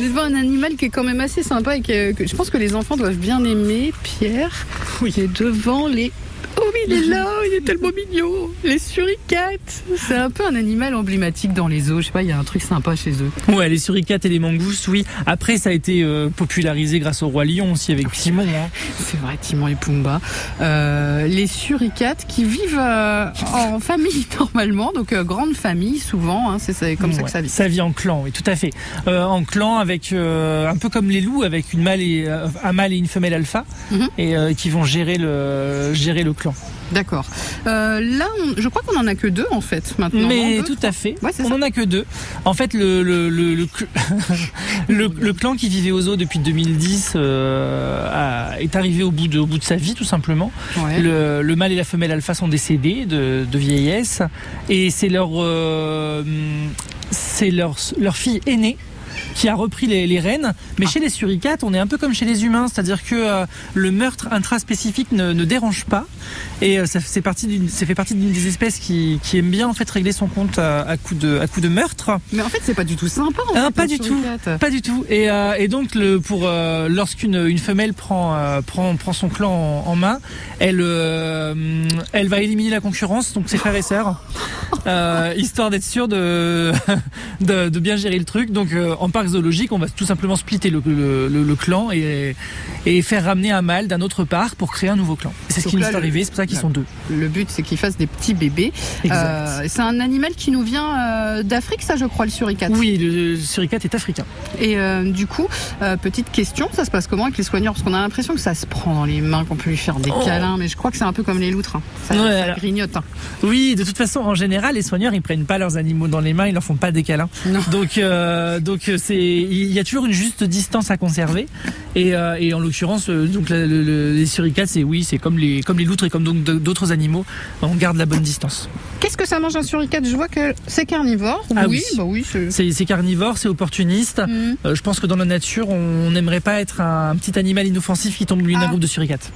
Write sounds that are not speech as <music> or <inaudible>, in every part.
Est devant un animal qui est quand même assez sympa et que, que je pense que les enfants doivent bien aimer. Pierre, Oui. qui est devant les. Oh, mais il est là, il est tellement mignon. Les suricates. C'est un peu un animal emblématique dans les zoos. Je sais pas, il y a un truc sympa chez eux. Ouais, les suricates et les mangousses, oui. Après, ça a été euh, popularisé grâce au roi lion aussi avec Timon. hein. <laughs> C'est vrai, Timon et Pumba. Euh, les suricates qui vivent euh, en famille <laughs> normalement, donc euh, grande famille souvent. hein, c'est ça- comme ça que ça vit. Ça vit en clan, oui, tout à fait. Euh, en clan avec euh, un peu comme les loups, avec une mâle et euh, un mâle et une femelle alpha, Mhm. et euh, qui vont gérer le gérer le clan. D'accord. Euh, là, on- je crois qu'on en a que deux en fait maintenant. Mais deux, tout trois à fait. Ouais, On ça. en a que deux. En fait, le le le le, cl- <laughs> le, le clan qui vivait aux eaux depuis 2010 euh, a- est arrivé au bout de au bout de sa vie, tout simplement. Ouais. Le, le mâle et la femelle alpha sont décédés de, de vieillesse et c'est leur euh, c'est leur leur fille aînée qui a repris les, les rênes. Mais chez les suricates, on est un peu comme chez les humains, c'est-à-dire que euh, le meurtre intraspécifique ne, ne dérange pas. Et euh, ça, c'est partie d'une, ça fait partie d'une des espèces qui, qui aime bien en fait régler son compte à, à coup de, à coup de meurtre. Mais en fait, c'est pas du tout sympa. En Ah, fait, pas du tout. Pas du tout. Et, euh, et donc, le, pour euh, lorsqu'une une femelle prend, euh, prend, prend son clan en, en main, elle, elle va éliminer la concurrence, donc ses frères et sœurs, histoire d'être sûr de, <laughs> de, de bien gérer le truc. Donc, en parc zoologique, on va tout simplement splitter le, le, le- le clan et, et faire ramener un mâle d'un autre parc pour créer un nouveau clan. C'est ce qui nous est le- c'est pour ça qu'ils sont deux. Le but, c'est qu'ils fassent des petits bébés. Euh, c'est un animal qui nous vient euh, d'Afrique, ça, je crois, le suricate. Oui, le suricate est africain. Et euh, du coup, euh, petite question, ça se passe comment avec les soigneurs Parce qu'on a l'impression que ça se prend dans les mains, qu'on peut lui faire des Oh. câlins, mais je crois que c'est un peu comme les loutres. hein. Ça, Ouais, ça alors- grignote. hein. Oui, de toute façon, en général, les soigneurs, ils prennent pas leurs animaux dans les mains, ils leur font pas des câlins. Non. Donc, donc c'est, il y a toujours une juste distance à conserver. Et, et en l'occurrence, donc la- le- les suricates, c'est oui, c'est comme les, comme les loutres et comme donc d'autres animaux, on garde la bonne distance. Qu'est-ce que ça mange un suricate? Je vois que c'est carnivore. Ah oui, oui. bah oui. c'est- carnivore, c'est opportuniste. Mhm. Euh, je pense que dans la nature, on n'aimerait pas être un, petit animal inoffensif qui tombe lui d'un Ah. groupe de suricates.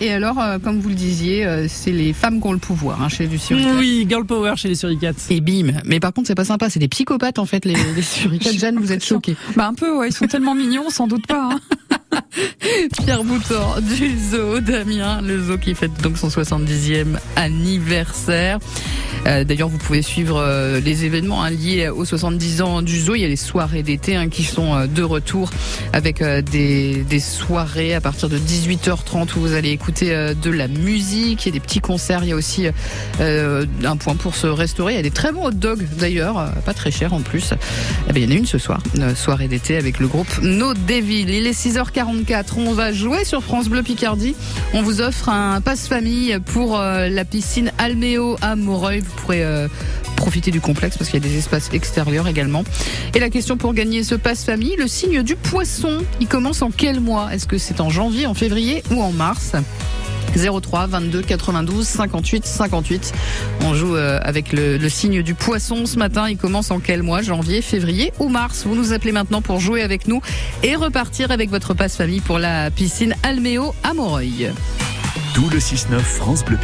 Et alors, euh, comme vous le disiez, euh, c'est les femmes qui ont le pouvoir hein, chez du suricate. Oui, girl power chez les suricates. Et bim. Mais par contre, c'est pas sympa. C'est des psychopathes en fait, les, les suricates. <laughs> Jeanne, vous êtes choquée. Bah un peu, ouais, ils sont tellement mignons, sans doute pas. hein. <laughs> <laughs> Pierre Boutor du zoo d'Amiens, le zoo qui fête donc son 70e anniversaire. Euh, D'ailleurs, vous pouvez suivre euh, les événements hein, liés aux 70 ans du zoo. Il y a les soirées d'été hein, qui sont euh, de retour avec des, soirées à partir de 18h30 où vous allez écouter de la musique. A des petits concerts. Il y a aussi un point pour se restaurer. Il y a des très bons hot dogs d'ailleurs, pas très cher en plus. Eh bien, il y en a une ce soir, une soirée d'été avec le groupe No Devil. Il est 6h44. On va jouer sur France Bleu Picardie. On vous offre un passe-famille pour euh, la piscine Alméo à Moreuil. Vous pourrez euh, profiter du complexe parce qu'il y a des espaces extérieurs également. Et la question pour gagner ce passe-famille, le signe du poisson, il commence en quel mois? Est-ce que c'est en janvier, en février ou en mars? 03 22 92 58 58. On joue euh, avec le, signe du poisson ce matin. Il commence en quel mois? Janvier, février ou mars? Vous nous appelez maintenant pour jouer avec nous et repartir avec votre passe famille pour la piscine Alméo à Moreuil. Tout le 6-9 France Bleu